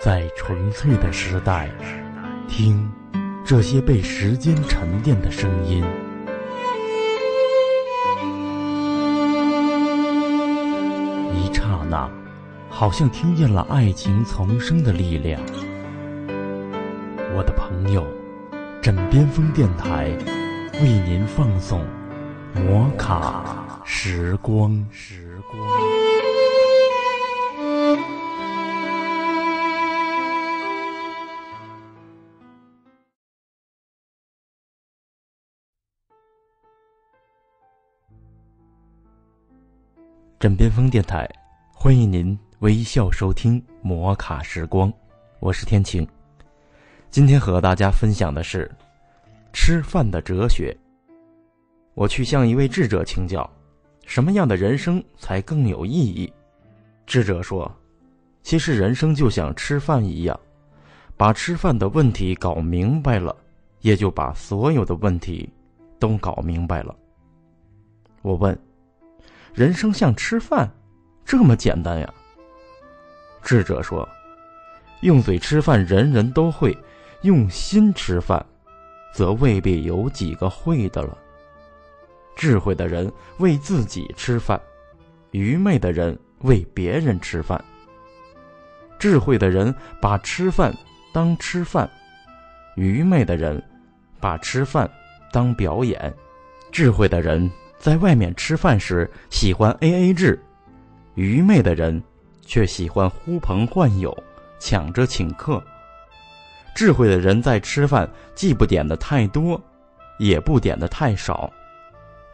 在纯粹的时代，听这些被时间沉淀的声音。一刹那，好像听见了爱情丛生的力量。我的朋友，枕边风电台为您放送摩卡时光。时光。枕边风电台，欢迎您微笑收听摩卡时光，我是天晴。今天和大家分享的是吃饭的哲学。我去向一位智者请教，什么样的人生才更有意义？智者说，其实人生就像吃饭一样，把吃饭的问题搞明白了，也就把所有的问题都搞明白了。我问。人生像吃饭，这么简单呀？智者说：“用嘴吃饭人人都会，用心吃饭，则未必有几个会的了。智慧的人为自己吃饭，愚昧的人为别人吃饭。智慧的人把吃饭当吃饭，愚昧的人把吃饭当表演。智慧的人。”在外面吃饭时喜欢 A A 制，愚昧的人却喜欢呼朋唤友，抢着请客。智慧的人在吃饭既不点的太多，也不点的太少，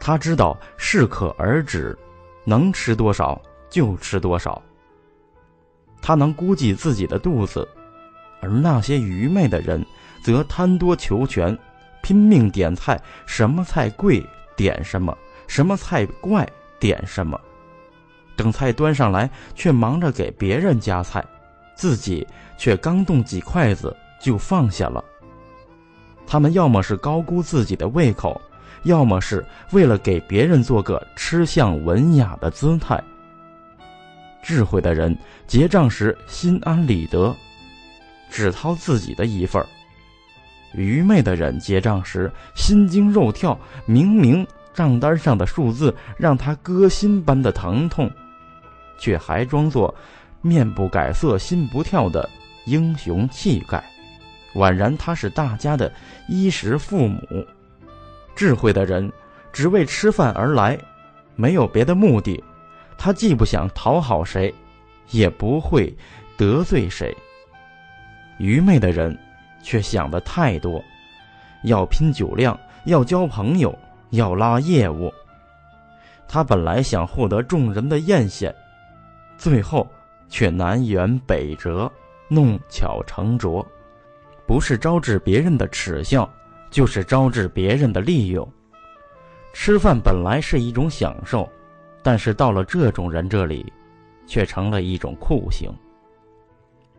他知道适可而止，能吃多少就吃多少。他能估计自己的肚子，而那些愚昧的人则贪多求全，拼命点菜，什么菜贵点什么。什么菜怪点什么，等菜端上来，却忙着给别人夹菜，自己却刚动几筷子就放下了。他们要么是高估自己的胃口，要么是为了给别人做个吃相文雅的姿态。智慧的人结账时心安理得，只掏自己的一份儿；愚昧的人结账时心惊肉跳，明明。账单上的数字让他割心般的疼痛，却还装作面不改色心不跳的英雄气概，宛然他是大家的衣食父母。智慧的人只为吃饭而来，没有别的目的。他既不想讨好谁，也不会得罪谁。愚昧的人却想的太多，要拼酒量，要交朋友。要拉业务，他本来想获得众人的艳羡，最后却南辕北辙，弄巧成拙，不是招致别人的耻笑，就是招致别人的利用。吃饭本来是一种享受，但是到了这种人这里，却成了一种酷刑。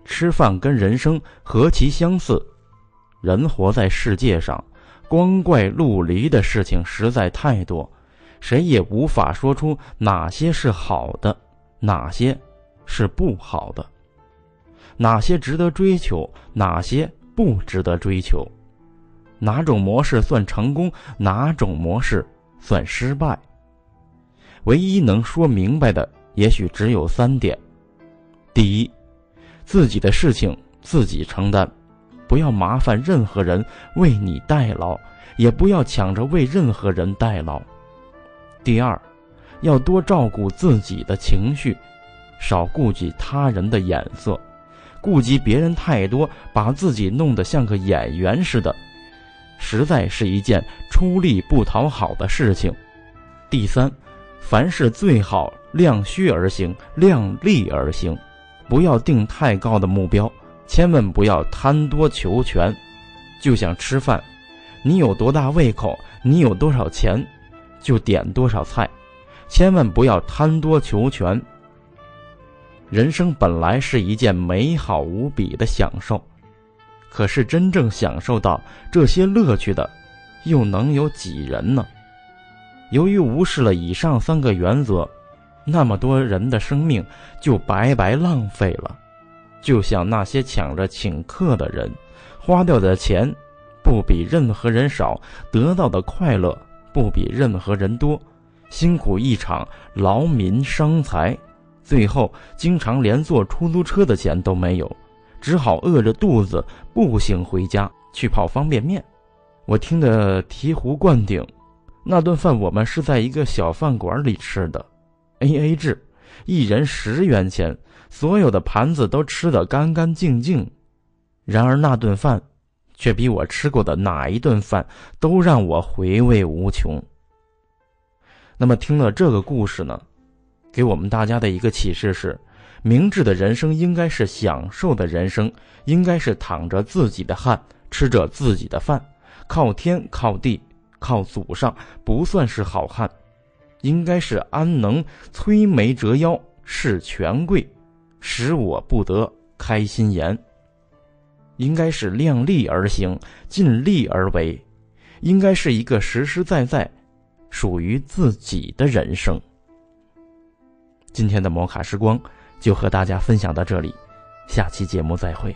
吃饭跟人生何其相似，人活在世界上。光怪陆离的事情实在太多，谁也无法说出哪些是好的，哪些是不好的，哪些值得追求，哪些不值得追求，哪种模式算成功，哪种模式算失败。唯一能说明白的，也许只有三点：第一，自己的事情自己承担。不要麻烦任何人为你代劳，也不要抢着为任何人代劳。第二，要多照顾自己的情绪，少顾及他人的眼色。顾及别人太多，把自己弄得像个演员似的，实在是一件出力不讨好的事情。第三，凡事最好量虚而行，量力而行，不要定太高的目标。千万不要贪多求全，就像吃饭，你有多大胃口，你有多少钱，就点多少菜。千万不要贪多求全。人生本来是一件美好无比的享受，可是真正享受到这些乐趣的，又能有几人呢？由于无视了以上三个原则，那么多人的生命就白白浪费了。就像那些抢着请客的人，花掉的钱不比任何人少，得到的快乐不比任何人多，辛苦一场，劳民伤财，最后经常连坐出租车的钱都没有，只好饿着肚子步行回家去泡方便面。我听得醍醐灌顶。那顿饭我们是在一个小饭馆里吃的，A A 制，一人十元钱，所有的盘子都吃得干干净净。然而那顿饭，却比我吃过的哪一顿饭都让我回味无穷。那么听了这个故事呢，给我们大家的一个启示是：明智的人生应该是享受的人生，应该是淌着自己的汗，吃着自己的饭，靠天靠地。靠祖上不算是好汉，应该是安能摧眉折腰事权贵，使我不得开心颜。应该是量力而行，尽力而为，应该是一个实实在在属于自己的人生。今天的摩卡时光就和大家分享到这里，下期节目再会。